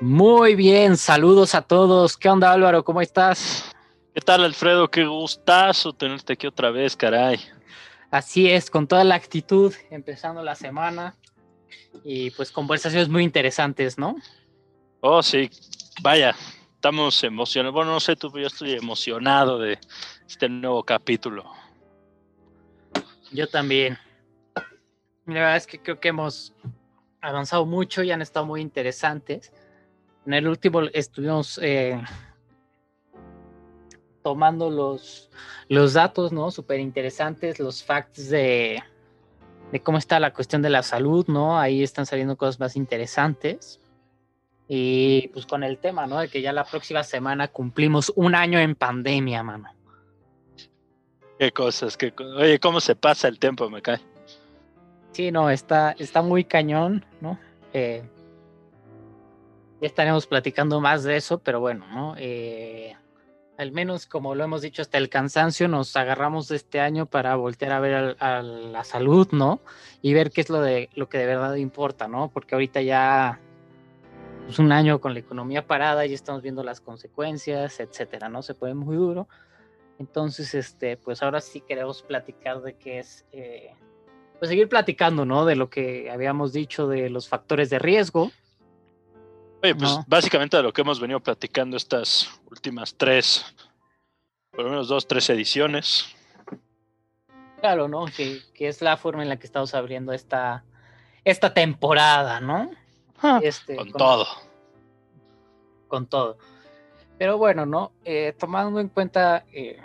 Muy bien, saludos a todos. ¿Qué onda Álvaro? ¿Cómo estás? ¿Qué tal Alfredo? Qué gustazo tenerte aquí otra vez, caray. Así es, con toda la actitud, empezando la semana y pues conversaciones muy interesantes, ¿no? Oh, sí, vaya, estamos emocionados. Bueno, no sé tú, pero yo estoy emocionado de este nuevo capítulo. Yo también. La verdad es que creo que hemos avanzado mucho y han estado muy interesantes. En el último estuvimos eh, tomando los, los datos, ¿no? Súper interesantes, los facts de, de cómo está la cuestión de la salud, ¿no? Ahí están saliendo cosas más interesantes. Y pues con el tema, ¿no? De que ya la próxima semana cumplimos un año en pandemia, mano. Qué cosas, qué Oye, ¿cómo se pasa el tiempo, me cae? Sí, no, está, está muy cañón, ¿no? Eh, ya estaremos platicando más de eso, pero bueno, ¿no? Eh, al menos como lo hemos dicho hasta el cansancio, nos agarramos de este año para voltear a ver a, la salud, ¿no? Y ver qué es lo, de, lo que de verdad importa, ¿no? Porque ahorita ya es pues, un año con la economía parada y estamos viendo las consecuencias, etcétera, ¿no? Se puede muy duro. Entonces, este, pues ahora sí queremos platicar de qué es, eh, pues seguir platicando, ¿no? De lo que habíamos dicho de los factores de riesgo, Oye, pues básicamente de lo que hemos venido platicando estas últimas tres, por lo menos dos, tres ediciones. Claro, ¿no? Que, es la forma en la que estamos abriendo esta, esta temporada, ¿no? Ah, este, con, todo. Con todo. Pero bueno, ¿no? Eh, tomando en cuenta, eh,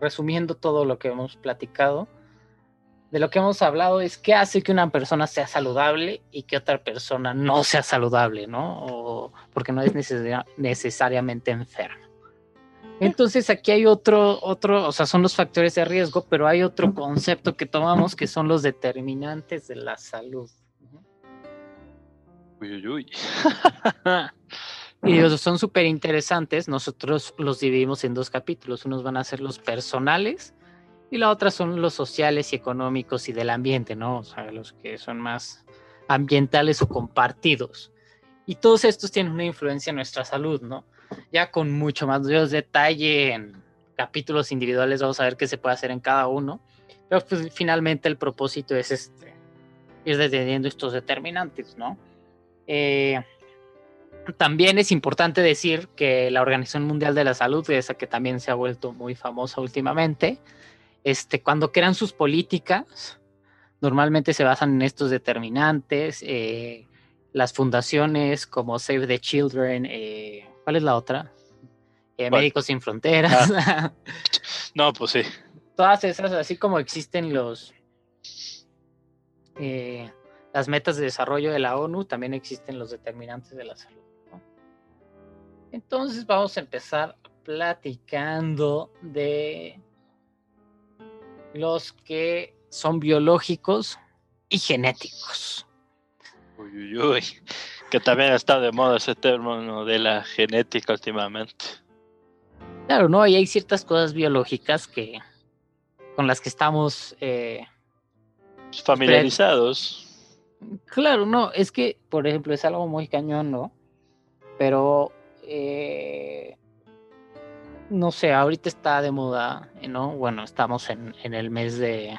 resumiendo todo lo que hemos platicado, de lo que hemos hablado es qué hace que una persona sea saludable y que otra persona no sea saludable, ¿no? O porque no es necesariamente enferma. Entonces aquí hay otro, otro, o sea, son los factores de riesgo, pero hay otro concepto que tomamos que son los determinantes de la salud. Uy, uy, uy. y ellos son súper interesantes. Nosotros los dividimos en dos capítulos. Unos van a ser los personales y la otra son los sociales y económicos y del ambiente, ¿no? O sea, los que son más ambientales o compartidos. Y todos estos tienen una influencia en nuestra salud, ¿no? Ya con mucho más detalle en capítulos individuales vamos a ver qué se puede hacer en cada uno. Pero pues finalmente el propósito es este, ir deteniendo estos determinantes, ¿no? Eh, también es importante decir que la Organización Mundial de la Salud, esa que también se ha vuelto muy famosa últimamente, este, cuando crean sus políticas, normalmente se basan en estos determinantes. Eh, las fundaciones como Save the Children, eh, ¿cuál es la otra? Eh, Médicos Sin Fronteras. Ah. no, pues sí. Todas esas, así como existen los las metas de desarrollo de la ONU, también existen los determinantes de la salud. Entonces vamos a empezar platicando de los que son biológicos y genéticos. Uy, uy, uy. Que también está de moda ese término de la genética últimamente. Claro, ¿no? Y hay ciertas cosas biológicas que con las que estamos eh, familiarizados. Claro, no, es que, por ejemplo, es algo muy cañón, ¿no? Pero no sé, ahorita está de moda, ¿no? Bueno, estamos en, el mes de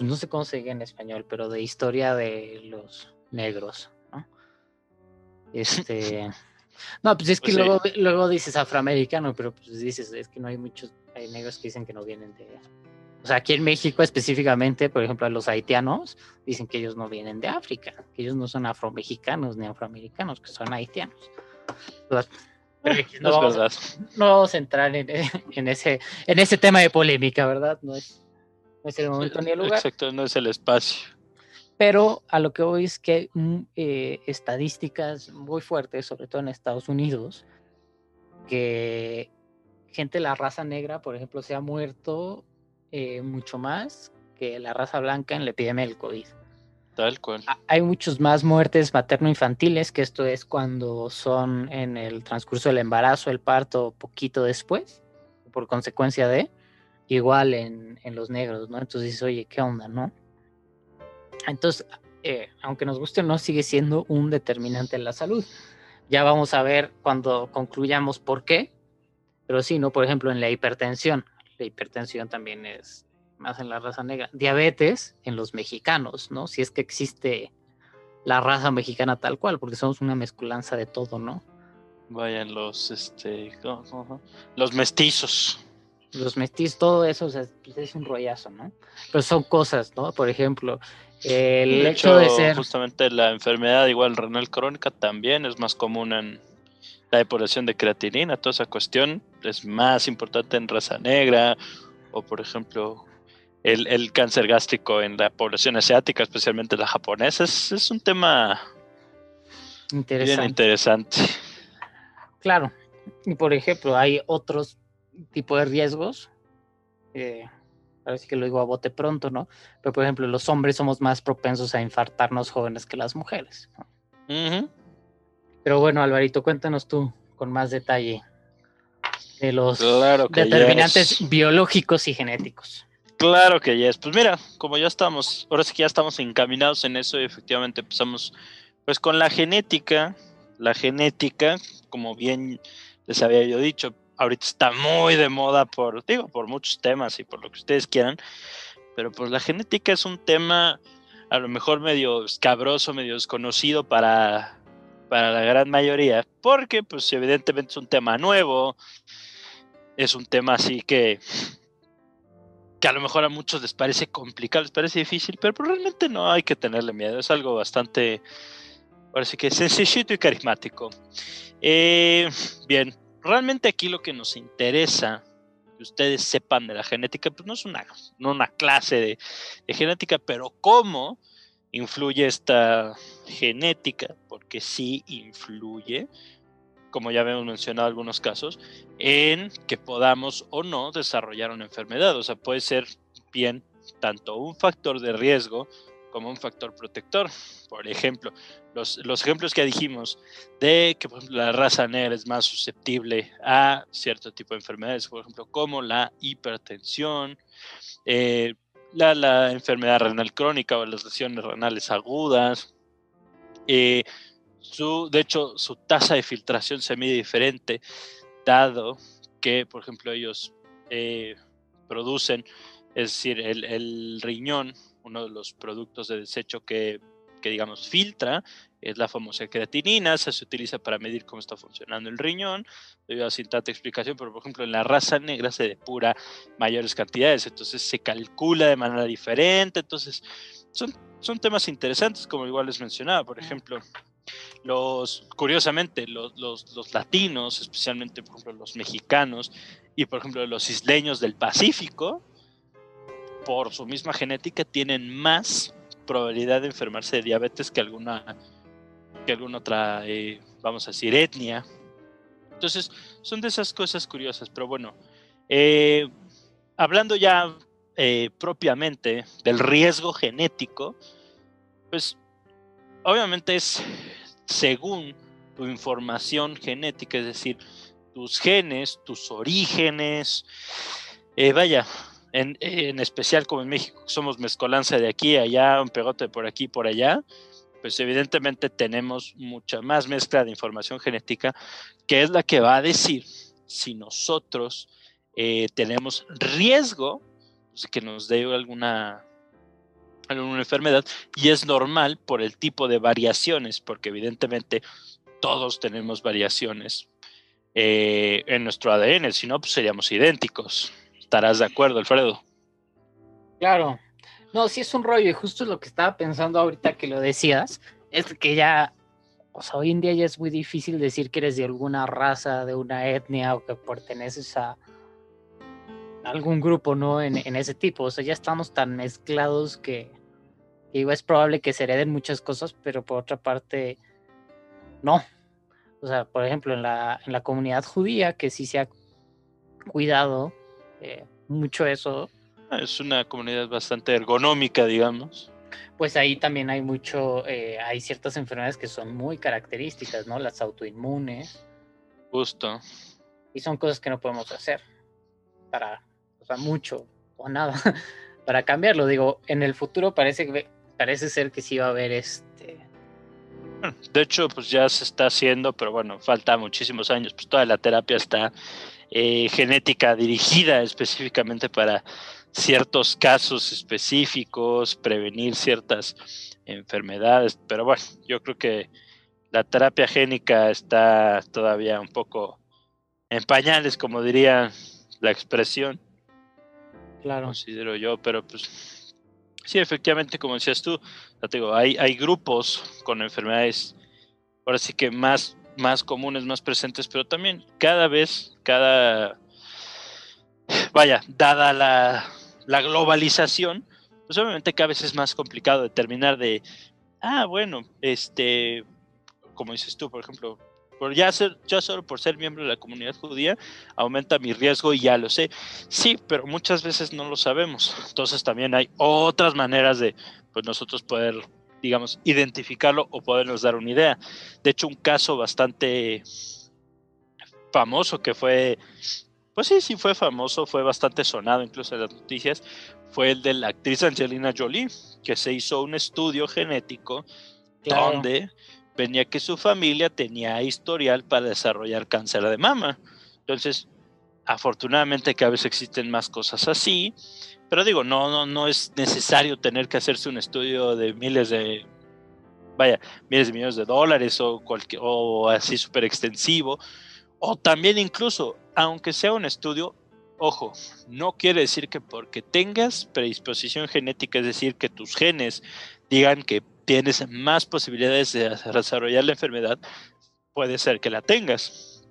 no sé cómo se dice en español, pero de historia de los negros, ¿no? Este, no, pues es que pues luego, luego dices afroamericano, pero pues dices, es que no hay muchos, hay negros que dicen que no vienen de, o sea, aquí en México específicamente, por ejemplo, los haitianos dicen que ellos no vienen de África, que ellos no son afromexicanos ni afroamericanos, que son haitianos. Eh, no, vamos, a entrar en, ese, en ese tema de polémica, ¿verdad? No es, el momento ni el lugar. Exacto, no es el espacio. Pero a lo que voy es que hay mm, eh, estadísticas muy fuertes, sobre todo en Estados Unidos, que gente de la raza negra, por ejemplo, se ha muerto eh, mucho más que la raza blanca en la epidemia del COVID. Tal cual. Hay muchos más muertes materno-infantiles, que esto es cuando son en el transcurso del embarazo, el parto, poquito después, por consecuencia de, igual en, los negros, ¿no? Entonces oye, ¿qué onda, no? Entonces, eh, aunque nos guste o no, sigue siendo un determinante en la salud. Ya vamos a ver cuando concluyamos por qué, pero sí, ¿no? Por ejemplo, en la hipertensión la hipertensión también es más en la raza negra. Diabetes en los mexicanos, ¿no? Si es que existe la raza mexicana tal cual, porque somos una mezculanza de todo, ¿no? Vayan los, este, los mestizos. Los mestizos, todo eso pues, es un rollazo, ¿no? Pero son cosas, ¿no? Por ejemplo, el hecho, de ser... Justamente la enfermedad igual renal crónica también es más común en, la depuración de creatinina, toda esa cuestión es más importante en raza negra o por ejemplo el, cáncer gástrico en la población asiática, especialmente la japonesa, es, un tema interesante. bien interesante. Claro, y por ejemplo hay otros tipos de riesgos, eh, ahora sí que lo digo a bote pronto, ¿no? Pero por ejemplo los hombres somos más propensos a infartarnos jóvenes que las mujeres. Pero bueno, Alvarito, cuéntanos tú con más detalle de los determinantes biológicos y genéticos. Claro que ya es. Pues mira, como ya estamos, ahora sí que ya estamos encaminados en eso y efectivamente empezamos pues con la genética. La genética, como bien les había yo dicho, ahorita está muy de moda por, digo, por muchos temas y por lo que ustedes quieran, pero pues la genética es un tema a lo mejor medio escabroso, medio desconocido para para la gran mayoría, porque pues evidentemente es un tema nuevo, es un tema así que, que a lo mejor a muchos les parece complicado, les parece difícil, pero pues, realmente no hay que tenerle miedo, es algo bastante, sí que sencillito y carismático. Eh, bien, realmente aquí lo que nos interesa que ustedes sepan de la genética, pues no es una, no una clase de genética, pero cómo influye esta genética, porque sí influye, como ya habíamos mencionado algunos casos, en que podamos o no desarrollar una enfermedad. O sea, puede ser bien tanto un factor de riesgo como un factor protector. Por ejemplo, los, ejemplos que dijimos de que la raza negra es más susceptible a cierto tipo de enfermedades, por ejemplo, como la hipertensión, eh, la, enfermedad renal crónica o las lesiones renales agudas. Eh, su, de hecho, su tasa de filtración se mide diferente, dado que, por ejemplo, ellos eh, producen, es decir, el, riñón, uno de los productos de desecho que, que digamos, filtra, es la famosa creatinina, se utiliza para medir cómo está funcionando el riñón, debido a sin tanta explicación, pero por ejemplo en la raza negra se depura mayores cantidades, entonces se calcula de manera diferente, entonces son, son temas interesantes, como igual les mencionaba, por ejemplo, los, curiosamente, los, los, latinos, especialmente por ejemplo los mexicanos y por ejemplo los isleños del Pacífico, por su misma genética tienen más probabilidad de enfermarse de diabetes que alguna que alguna otra, eh, vamos a decir, etnia. Entonces, son de esas cosas curiosas, pero bueno, eh, hablando ya eh, propiamente del riesgo genético, pues obviamente es según tu información genética, es decir, tus genes, tus orígenes, vaya, en, en, especial como en México somos mezcolanza de aquí allá, un pegote por aquí por allá, pues evidentemente tenemos mucha más mezcla de información genética, que es la que va a decir si nosotros eh, tenemos riesgo de pues, que nos dé alguna, alguna enfermedad y es normal por el tipo de variaciones, porque evidentemente todos tenemos variaciones eh, en nuestro ADN, si no, pues seríamos idénticos. ¿Estarás de acuerdo, Alfredo? Claro. No, sí es un rollo y justo lo que estaba pensando ahorita que lo decías, es que ya, o sea, hoy en día ya es muy difícil decir que eres de alguna raza, de una etnia o que perteneces a algún grupo, ¿no? En, ese tipo, o sea, ya estamos tan mezclados que, que es probable que se hereden muchas cosas, pero por otra parte, no, o sea, por ejemplo, en la, en la comunidad judía, que sí se ha cuidado eh, mucho eso. Ah, es una comunidad bastante ergonómica, digamos. Pues ahí también hay mucho, eh, hay ciertas enfermedades que son muy características, ¿no? Las autoinmunes. Justo. Y son cosas que no podemos hacer para, o sea, mucho o nada para cambiarlo. Digo, en el futuro parece, parece ser que sí va a haber este de hecho, pues ya se está haciendo, pero bueno, falta muchísimos años. Pues toda la terapia está eh, genética dirigida específicamente para ciertos casos específicos, prevenir ciertas enfermedades. Pero bueno, yo creo que la terapia génica está todavía un poco en pañales, como diría la expresión. Claro. Considero yo, pero pues Sí, efectivamente, como decías tú, digo, hay, hay grupos con enfermedades, ahora sí que más, más comunes, más presentes, pero también cada vez, cada, vaya, dada la, la globalización, pues obviamente cada vez es más complicado determinar de, ah, bueno, este, como dices tú, por ejemplo, por ya, ser, ya solo por ser miembro de la comunidad judía aumenta mi riesgo y ya lo sé. Sí, pero muchas veces no lo sabemos. Entonces también hay otras maneras de pues nosotros poder, digamos, identificarlo o podernos dar una idea. De hecho, un caso bastante famoso que fue, pues sí, sí fue famoso, fue bastante sonado incluso en las noticias, fue el de la actriz Angelina Jolie, que se hizo un estudio genético donde venía que su familia tenía historial para desarrollar cáncer de mama. Entonces, afortunadamente cada vez existen más cosas así, pero digo, no, no, no es necesario tener que hacerse un estudio de miles de, vaya, miles de millones de dólares o, cualquier, o así súper extensivo, o también incluso, aunque sea un estudio, ojo, no quiere decir que porque tengas predisposición genética, es decir, que tus genes digan que tienes más posibilidades de desarrollar la enfermedad, puede ser que la tengas.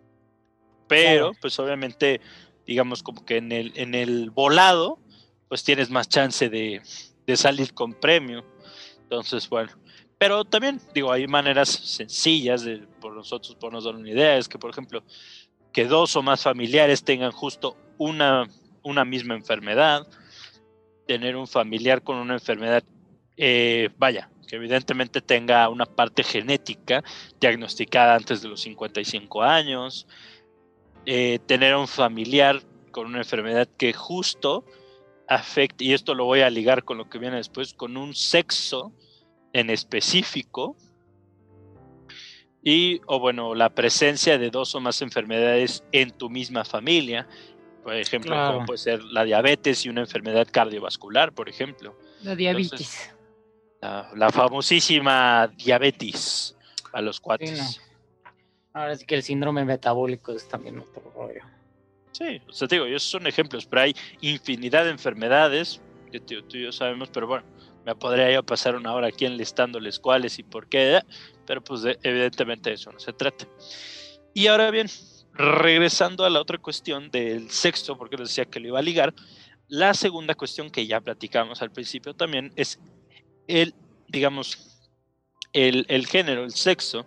Pero, pues obviamente, digamos como que en el, en el volado, pues tienes más chance de, salir con premio. Entonces, bueno. Pero también, digo, hay maneras sencillas de por nosotros podernos dar una idea. Es que, por ejemplo, que dos o más familiares tengan justo una, una misma enfermedad. Tener un familiar con una enfermedad, eh, vaya, que evidentemente tenga una parte genética diagnosticada antes de los 55 años, eh, tener un familiar con una enfermedad que justo afecte, y esto lo voy a ligar con lo que viene después, con un sexo en específico, y, o bueno, la presencia de dos o más enfermedades en tu misma familia, por ejemplo, como puede ser la diabetes y una enfermedad cardiovascular, por ejemplo. La diabetes. La, famosísima diabetes a los cuates. Ahora sí que el síndrome metabólico es también otro rollo. Sí, o sea, digo, esos son ejemplos, pero hay infinidad de enfermedades que tú, y yo sabemos, pero bueno, me podría yo pasar una hora aquí enlistándoles cuáles y por qué, pero pues evidentemente eso no se trata. Y ahora bien, regresando a la otra cuestión del sexo, porque les decía que lo iba a ligar, la segunda cuestión que ya platicamos al principio también es el, digamos, el, el género, el sexo,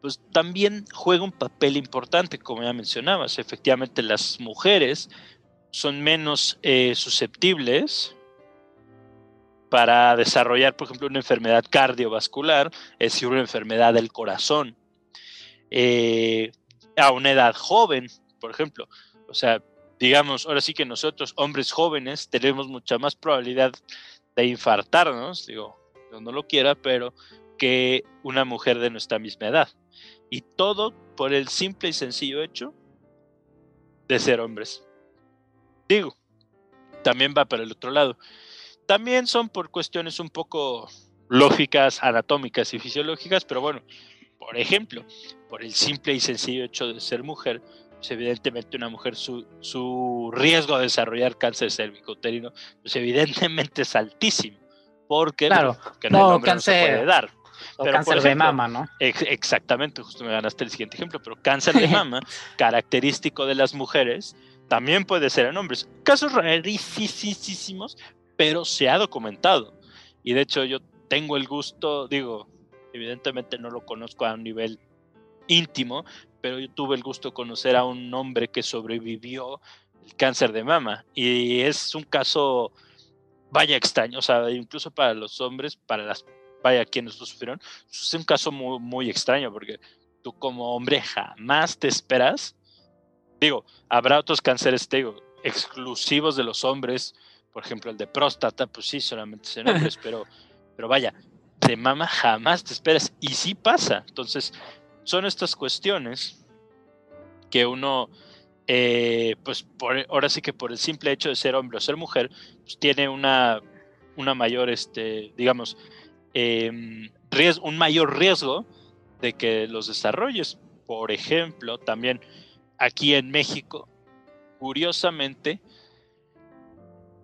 pues también juega un papel importante, como ya mencionabas. Efectivamente, las mujeres son menos eh, susceptibles para desarrollar, por ejemplo, una enfermedad cardiovascular, es decir, una enfermedad del corazón, eh, a una edad joven, por ejemplo. O sea, digamos, ahora sí que nosotros, hombres jóvenes, tenemos mucha más probabilidad de infartarnos, digo, yo no lo quiera, pero que una mujer de nuestra misma edad. Y todo por el simple y sencillo hecho de ser hombres. Digo, también va para el otro lado. También son por cuestiones un poco lógicas, anatómicas y fisiológicas, pero bueno, por ejemplo, por el simple y sencillo hecho de ser mujer, pues evidentemente una mujer su, su riesgo de desarrollar cáncer cervicouterino, pues evidentemente es altísimo, porque, claro, no, cáncer, puede dar. O cáncer de mama, ¿no? exactamente, justo me ganaste el siguiente ejemplo, pero cáncer de mama, característico de las mujeres, también puede ser en hombres. Casos rarísimos, pero se ha documentado. Y de hecho yo tengo el gusto, digo, evidentemente no lo conozco a un nivel íntimo, pero yo tuve el gusto de conocer a un hombre que sobrevivió el cáncer de mama. Y es un caso, vaya extraño, o sea, incluso para los hombres, para las, vaya quienes lo sufrieron, es un caso muy, muy extraño, porque tú como hombre jamás te esperas. Digo, habrá otros cánceres, te digo, exclusivos de los hombres, por ejemplo, el de próstata, pues sí, solamente son hombres, pero, pero vaya, de mama jamás te esperas. Y sí pasa. Entonces, son estas cuestiones que uno, eh, pues ahora sí que por el simple hecho de ser hombre o ser mujer, pues tiene una, una mayor, este, digamos, em, riesgo, un mayor riesgo de que los desarrolles. Por ejemplo, también aquí en México, curiosamente,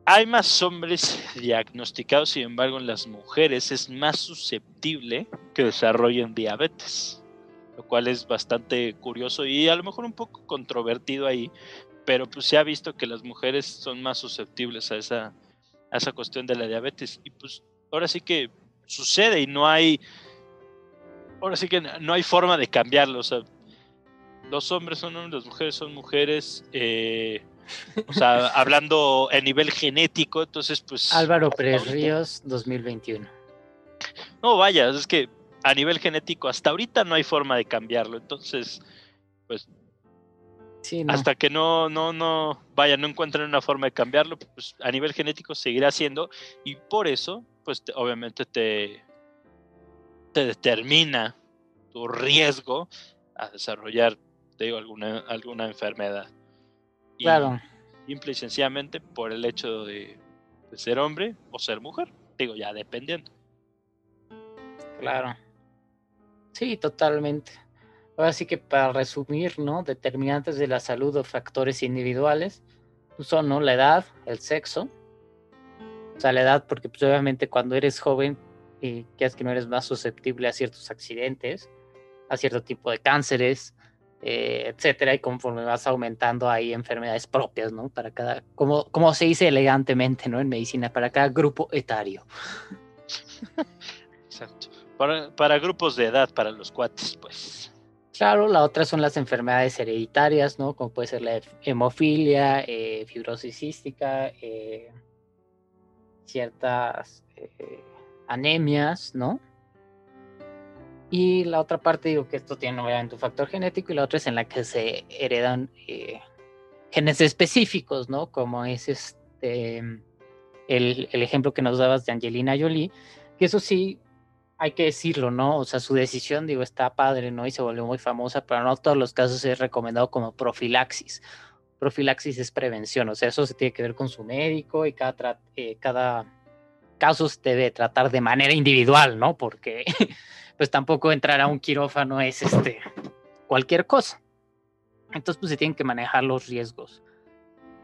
hay más hombres diagnosticados, sin embargo, en las mujeres es más susceptible que desarrollen diabetes, lo cual es bastante curioso y a lo mejor un poco controvertido ahí, pero pues se ha visto que las mujeres son más susceptibles a esa, a esa cuestión de la diabetes y pues ahora sí que sucede y no hay, ahora sí que no hay forma de cambiarlo, o sea, los hombres son hombres, las mujeres son mujeres, eh, o sea, hablando a nivel genético, entonces pues... Álvaro Pérez Ríos, 2021. No, vaya, es que a nivel genético hasta ahorita no hay forma de cambiarlo, entonces, pues... Hasta que no, no, no, vaya, no encuentren una forma de cambiarlo, pues a nivel genético seguirá siendo y por eso, pues obviamente te, te determina tu riesgo a desarrollar, te digo, alguna, alguna enfermedad. Claro. Simple y sencillamente por el hecho de, ser hombre o ser mujer. Digo, ya dependiendo. Claro. Sí, totalmente. Ahora sí que para resumir, ¿no? Determinantes de la salud o factores individuales pues son, ¿no? La edad, el sexo. O sea, la edad, porque pues, obviamente cuando eres joven, y que es que no eres más susceptible a ciertos accidentes, a cierto tipo de cánceres, eh, etcétera, y conforme vas aumentando hay enfermedades propias, ¿no? Para cada, como, como se dice elegantemente, ¿no? En medicina, para cada grupo etario. Exacto. Para, grupos de edad, para los cuates, pues. Claro, la otra son las enfermedades hereditarias, ¿no? Como puede ser la hemofilia, eh, fibrosis cística, eh, ciertas anemias, ¿no? Y la otra parte, digo que esto tiene obviamente un factor genético y la otra es en la que se heredan eh, genes específicos, ¿no? Como es este el, el, ejemplo que nos dabas de Angelina Jolie, que eso sí hay que decirlo, ¿no? O sea, su decisión, digo, está padre, ¿no? Y se volvió muy famosa, pero no todos los casos es recomendado como profilaxis. Profilaxis es prevención, o sea, eso se tiene que ver con su médico y cada, eh, cada caso se debe tratar de manera individual, ¿no? Porque pues tampoco entrar a un quirófano es este cualquier cosa. Entonces, pues se tienen que manejar los riesgos.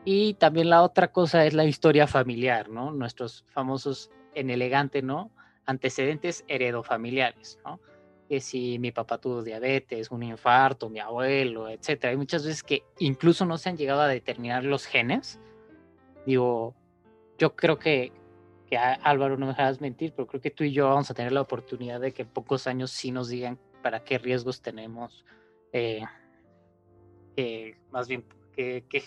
Y también la otra cosa es la historia familiar, ¿no? Nuestros famosos en elegante, ¿no? Antecedentes heredofamiliares, ¿no? Que si mi papá tuvo diabetes, un infarto, mi abuelo, etcétera. Hay muchas veces que incluso no se han llegado a determinar los genes. Digo, yo creo que que Álvaro no me dejarás mentir, pero creo que tú y yo vamos a tener la oportunidad de que en pocos años sí nos digan para qué riesgos tenemos, eh, más bien, qué, qué,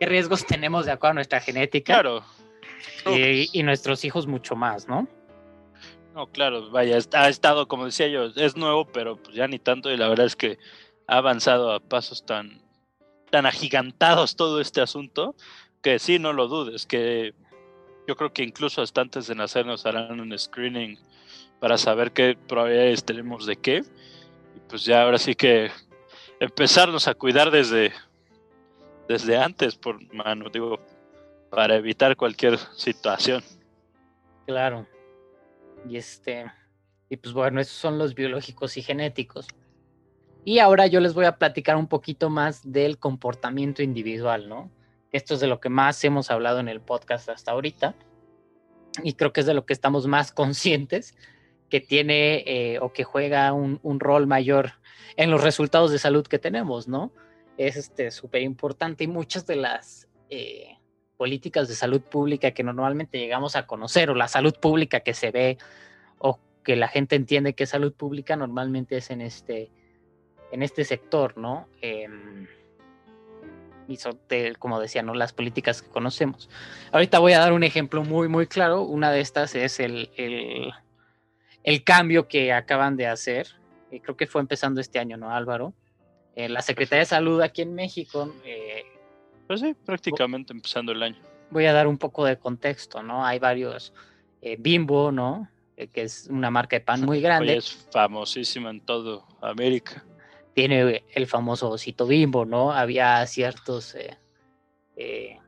riesgos tenemos de acuerdo a nuestra genética. Claro. Y, nuestros hijos mucho más, ¿no? No, claro, vaya, ha estado, como decía yo, es nuevo, pero pues ya ni tanto, y la verdad es que ha avanzado a pasos tan, tan agigantados todo este asunto, que sí, no lo dudes, que yo creo que incluso hasta antes de nacer nos harán un screening para saber qué probabilidades tenemos de qué. Y pues ya ahora sí que empezarnos a cuidar desde, desde antes, por mano, digo, para evitar cualquier situación. Claro. Y este, y pues bueno, esos son los biológicos y genéticos. Y ahora yo les voy a platicar un poquito más del comportamiento individual, ¿no? Esto es de lo que más hemos hablado en el podcast hasta ahorita. Y creo que es de lo que estamos más conscientes que tiene eh, o que juega un, rol mayor en los resultados de salud que tenemos, ¿no? Es este súper importante y muchas de las eh, políticas de salud pública que normalmente llegamos a conocer o la salud pública que se ve o que la gente entiende que es salud pública normalmente es en este, en este sector, ¿no? Em, y son como decía, ¿no? Las políticas que conocemos. Ahorita voy a dar un ejemplo muy, muy claro. Una de estas es el, el, cambio que acaban de hacer. Y creo que fue empezando este año, ¿no, Álvaro? Eh, la Secretaría de Salud aquí en México eh, pues sí, prácticamente empezando el año. Voy a dar un poco de contexto, ¿no? Hay varios, eh, Bimbo, ¿no? Eh, que es una marca de pan muy grande. es famosísima en todo América. Tiene el famoso osito Bimbo, ¿no? Había ciertos, eh,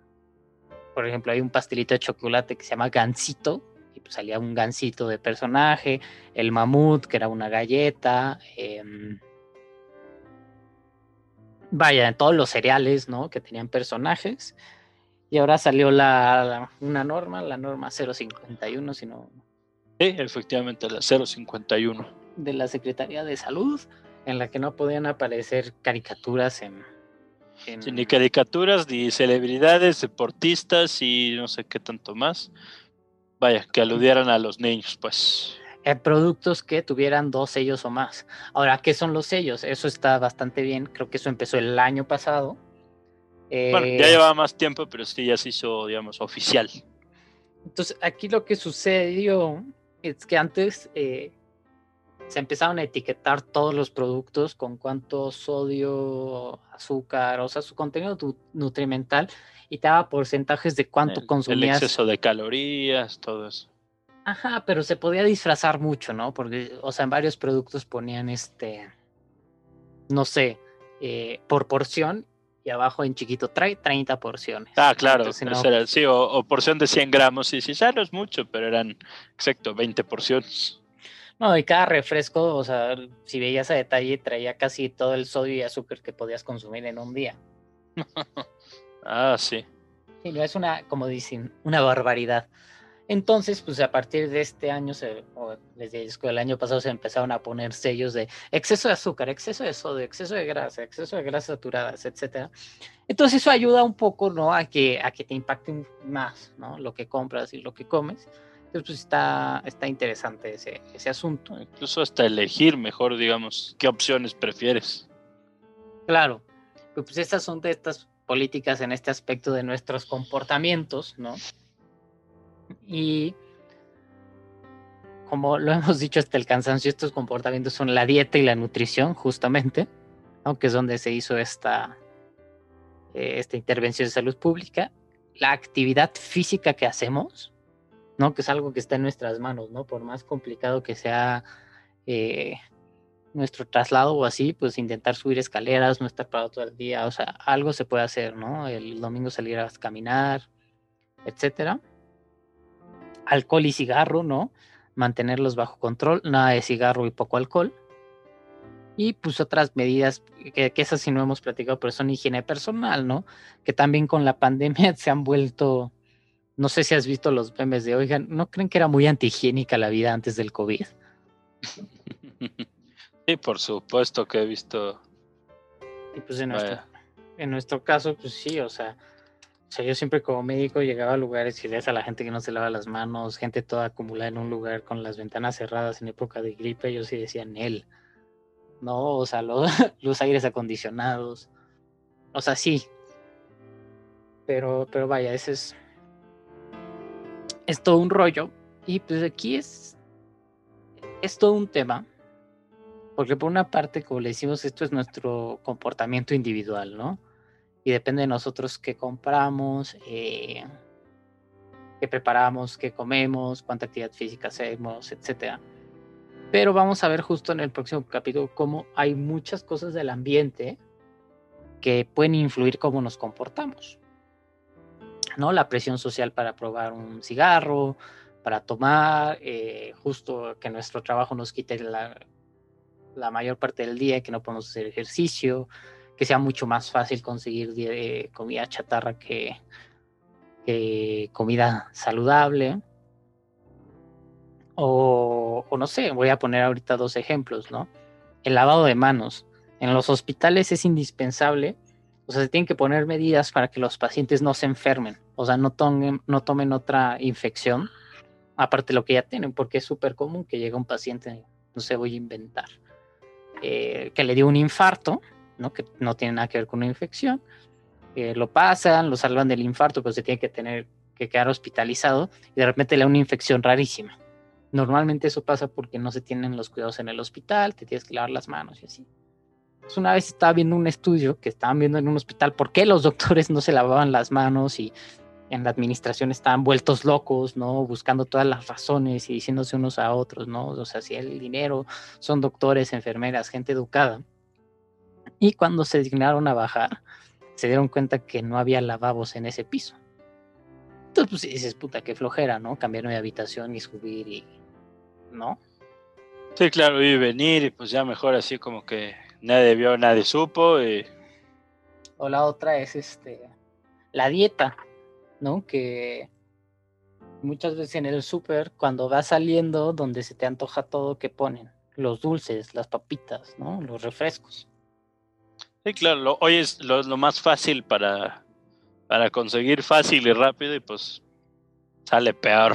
por ejemplo, hay un pastelito de chocolate que se llama Gansito, y pues salía un gansito de personaje, el mamut, que era una galleta, em, vaya, en todos los cereales, ¿no? Que tenían personajes. Y ahora salió la, una norma, la norma 051, si no. Sí, efectivamente, la 051. De la Secretaría de Salud, en la que no podían aparecer caricaturas en. ni caricaturas, ni celebridades, deportistas y no sé qué tanto más. Vaya, que aludieran a los niños, pues. Eh, productos que tuvieran dos sellos o más. Ahora, ¿qué son los sellos? Eso está bastante bien. Creo que eso empezó el año pasado. bueno, ya eh, llevaba más tiempo, pero sí ya se hizo, digamos, oficial. Entonces, aquí lo que sucedió es que antes eh, se empezaron a etiquetar todos los productos con cuánto sodio, azúcar, o sea, su contenido nutrimental y te daba porcentajes de cuánto consumías. El exceso de calorías, todo eso. Ajá, pero se podía disfrazar mucho, ¿no? Porque, o sea, en varios productos ponían este, no sé, eh, por porción y abajo en chiquito trae 30 porciones. Ah, claro, sí, o, porción de 100 gramos, sí, sí, ya no es mucho, pero eran, exacto, 20 porciones. No, y cada refresco, o sea, si veías a detalle, traía casi todo el sodio y azúcar que podías consumir en un día. ah, sí. Sí, no es una, como dicen, una barbaridad. Entonces, pues a partir de este año, se, o desde el año pasado, se empezaron a poner sellos de exceso de azúcar, exceso de sodio, exceso de grasa, exceso de grasas saturadas, etcétera. Entonces eso ayuda un poco, ¿no? A que, a que te impacte más, ¿no? Lo que compras y lo que comes. Entonces, pues está, está interesante ese, ese asunto. Incluso hasta elegir mejor, digamos, qué opciones prefieres. Claro, pues estas son de estas políticas en este aspecto de nuestros comportamientos, ¿no? Y como lo hemos dicho hasta el cansancio, estos comportamientos son la dieta y la nutrición, justamente, aunque es donde se hizo esta, eh, esta intervención de salud pública. La actividad física que hacemos, ¿no? Que es algo que está en nuestras manos, ¿no? Por más complicado que sea eh, nuestro traslado o así, pues intentar subir escaleras, no estar parado todo el día, o sea, algo se puede hacer, ¿no? El domingo salir a caminar, etcétera alcohol y cigarro, ¿no? Mantenerlos bajo control, nada de cigarro y poco alcohol. Y pues otras medidas, que, esas sí no hemos platicado, pero son higiene personal, ¿no? Que también con la pandemia se han vuelto, no sé si has visto los memes de, oigan, ¿no creen que era muy antihigiénica la vida antes del COVID? Sí, por supuesto que he visto. Y pues en nuestro, en nuestro caso, pues sí, o sea, o sea, yo siempre como médico llegaba a lugares y ves a la gente que no se lava las manos, gente toda acumulada en un lugar con las ventanas cerradas en época de gripe, yo sí decía en él. No, o sea, los, aires acondicionados. O sea, sí. Pero, pero vaya, ese es. Es todo un rollo. Y pues aquí es. Es todo un tema. Porque por una parte, como le decimos, esto es nuestro comportamiento individual, ¿no? Y depende de nosotros qué compramos, eh, qué preparamos, qué comemos, cuánta actividad física hacemos, etc. Pero vamos a ver justo en el próximo capítulo cómo hay muchas cosas del ambiente que pueden influir cómo nos comportamos. ¿No? La presión social para probar un cigarro, para tomar, eh, justo que nuestro trabajo nos quite la, la, mayor parte del día, que no podemos hacer ejercicio, que sea mucho más fácil conseguir eh, comida chatarra que, comida saludable. O, o, no sé, voy a poner ahorita dos ejemplos, ¿no? El lavado de manos. En los hospitales es indispensable, o sea, se tienen que poner medidas para que los pacientes no se enfermen, o sea, no tomen, no tomen otra infección, aparte de lo que ya tienen, porque es súper común que llegue un paciente, no sé, voy a inventar, eh, que le dio un infarto, ¿no? que no tiene nada que ver con una infección, eh, lo pasan, lo salvan del infarto, pero se tiene que tener que quedar hospitalizado y de repente le da una infección rarísima. Normalmente eso pasa porque no se tienen los cuidados en el hospital, te tienes que lavar las manos y así. Pues una vez estaba viendo un estudio que estaban viendo en un hospital por qué los doctores no se lavaban las manos y en la administración estaban vueltos locos, ¿no? Buscando todas las razones y diciéndose unos a otros, ¿no? O sea, si el dinero son doctores, enfermeras, gente educada. Y cuando se dignaron a bajar, se dieron cuenta que no había lavabos en ese piso. Entonces, pues dices, puta, qué flojera, ¿no? Cambiarme de habitación y subir y. ¿No? Sí, claro, y venir y pues ya mejor así como que nadie vio, nadie supo. Y... O la otra es este. La dieta, ¿no? Que muchas veces en el súper, cuando va saliendo, donde se te antoja todo, que ponen? Los dulces, las papitas, ¿no? Los refrescos. Sí, claro, hoy es lo, más fácil para, para conseguir fácil y rápido y pues sale peor.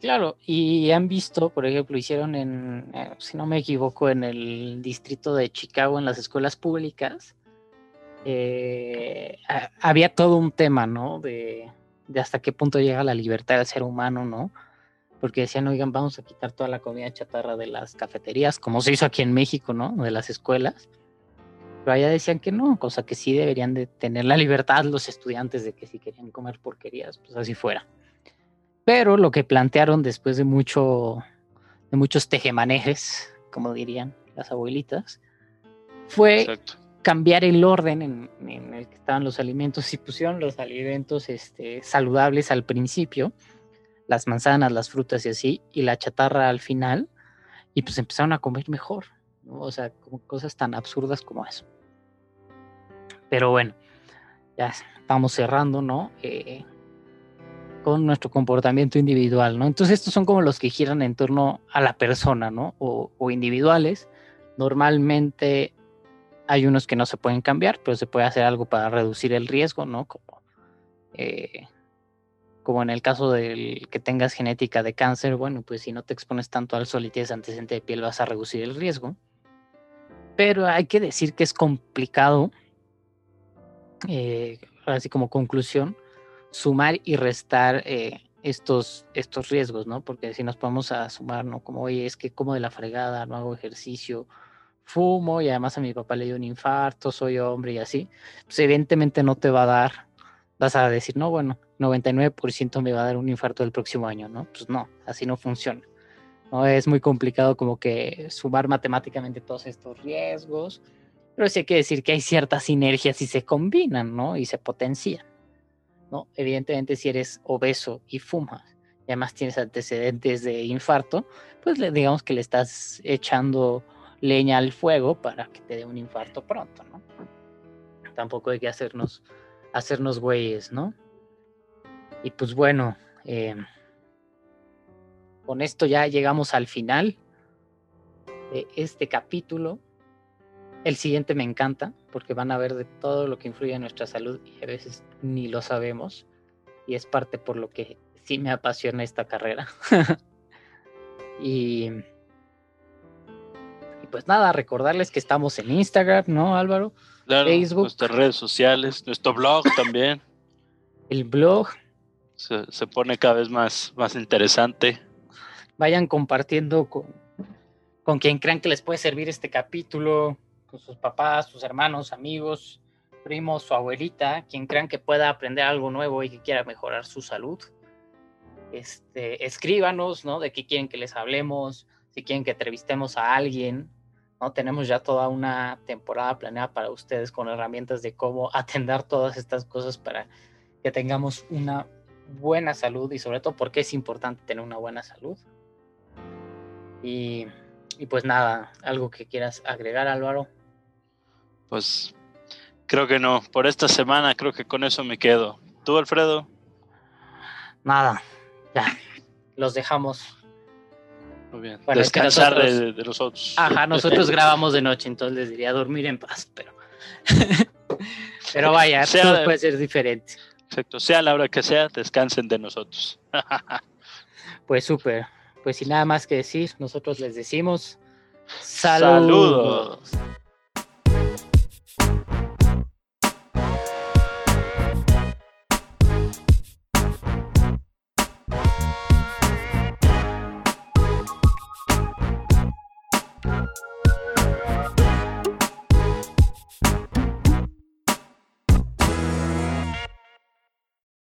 Claro, y han visto, por ejemplo, hicieron en, eh, si no me equivoco, en el distrito de Chicago, en las escuelas públicas, eh, había todo un tema, ¿no? De, de, hasta qué punto llega la libertad del ser humano, ¿no? Porque decían, oigan, vamos a quitar toda la comida chatarra de las cafeterías, como se hizo aquí en México, ¿no? De las escuelas pero allá decían que no, cosa que sí deberían de tener la libertad los estudiantes de que si querían comer porquerías, pues así fuera. Pero lo que plantearon después de mucho, de muchos tejemanejes, como dirían las abuelitas, fue cambiar el orden en, el que estaban los alimentos y pusieron los alimentos este, saludables al principio, las manzanas, las frutas y así, y la chatarra al final, y pues empezaron a comer mejor. O sea, como cosas tan absurdas como eso. Pero bueno, ya estamos cerrando, ¿no? Eh, con nuestro comportamiento individual, ¿no? Entonces estos son como los que giran en torno a la persona, ¿no? O, individuales. Normalmente hay unos que no se pueden cambiar, pero se puede hacer algo para reducir el riesgo, ¿no? Como, eh, como en el caso del que tengas genética de cáncer, bueno, pues si no te expones tanto al sol y tienes antecedente de piel vas a reducir el riesgo pero hay que decir que es complicado, eh, así como conclusión, sumar y restar eh, estos, estos riesgos, ¿no? Porque si nos podemos a sumar, ¿no? Como, oye, es que como de la fregada, no hago ejercicio, fumo y además a mi papá le dio un infarto, soy hombre y así, pues evidentemente no te va a dar, vas a decir, no, bueno, 99% me va a dar un infarto el próximo año, ¿no? Pues no, así no funciona. ¿no? Es muy complicado como que sumar matemáticamente todos estos riesgos, pero sí hay que decir que hay ciertas sinergias y se combinan, ¿no? Y se potencian, ¿no? Evidentemente si eres obeso y fumas y además tienes antecedentes de infarto, pues le, digamos que le estás echando leña al fuego para que te dé un infarto pronto, ¿no? Tampoco hay que hacernos, hacernos güeyes, ¿no? Y pues bueno, eh, con esto ya llegamos al final de este capítulo. El siguiente me encanta porque van a ver de todo lo que influye en nuestra salud y a veces ni lo sabemos. Y es parte por lo que sí me apasiona esta carrera. y, y, pues nada, recordarles que estamos en Instagram, ¿no, Álvaro? Facebook. Nuestras redes sociales, nuestro blog también. El blog. Se, se pone cada vez más, más interesante vayan compartiendo con, con quien crean que les puede servir este capítulo, sus papás, sus hermanos, amigos, primos, su abuelita, quien crean que pueda aprender algo nuevo y que quiera mejorar su salud. Este, escríbanos, ¿no? De qué quieren que les hablemos, si quieren que entrevistemos a alguien, ¿no? Tenemos ya toda una temporada planeada para ustedes con herramientas de cómo atender todas estas cosas para que tengamos una buena salud y sobre todo porque es importante tener una buena salud. Y, y pues nada, algo que quieras agregar, Álvaro. Pues creo que no. Por esta semana creo que con eso me quedo. ¿Tú, Alfredo? Nada, ya. Los dejamos. Muy bien. Bueno, es que Descansar nosotros- de, de nosotros. Ajá, nosotros grabamos de noche, entonces les diría dormir en paz, pero. pero vaya, Sea- todo puede ser diferente. Exacto. Sea la hora que sea, descansen de nosotros. Pues súper. Pues sin nada más que decir, nosotros les decimos Saludos. saludos.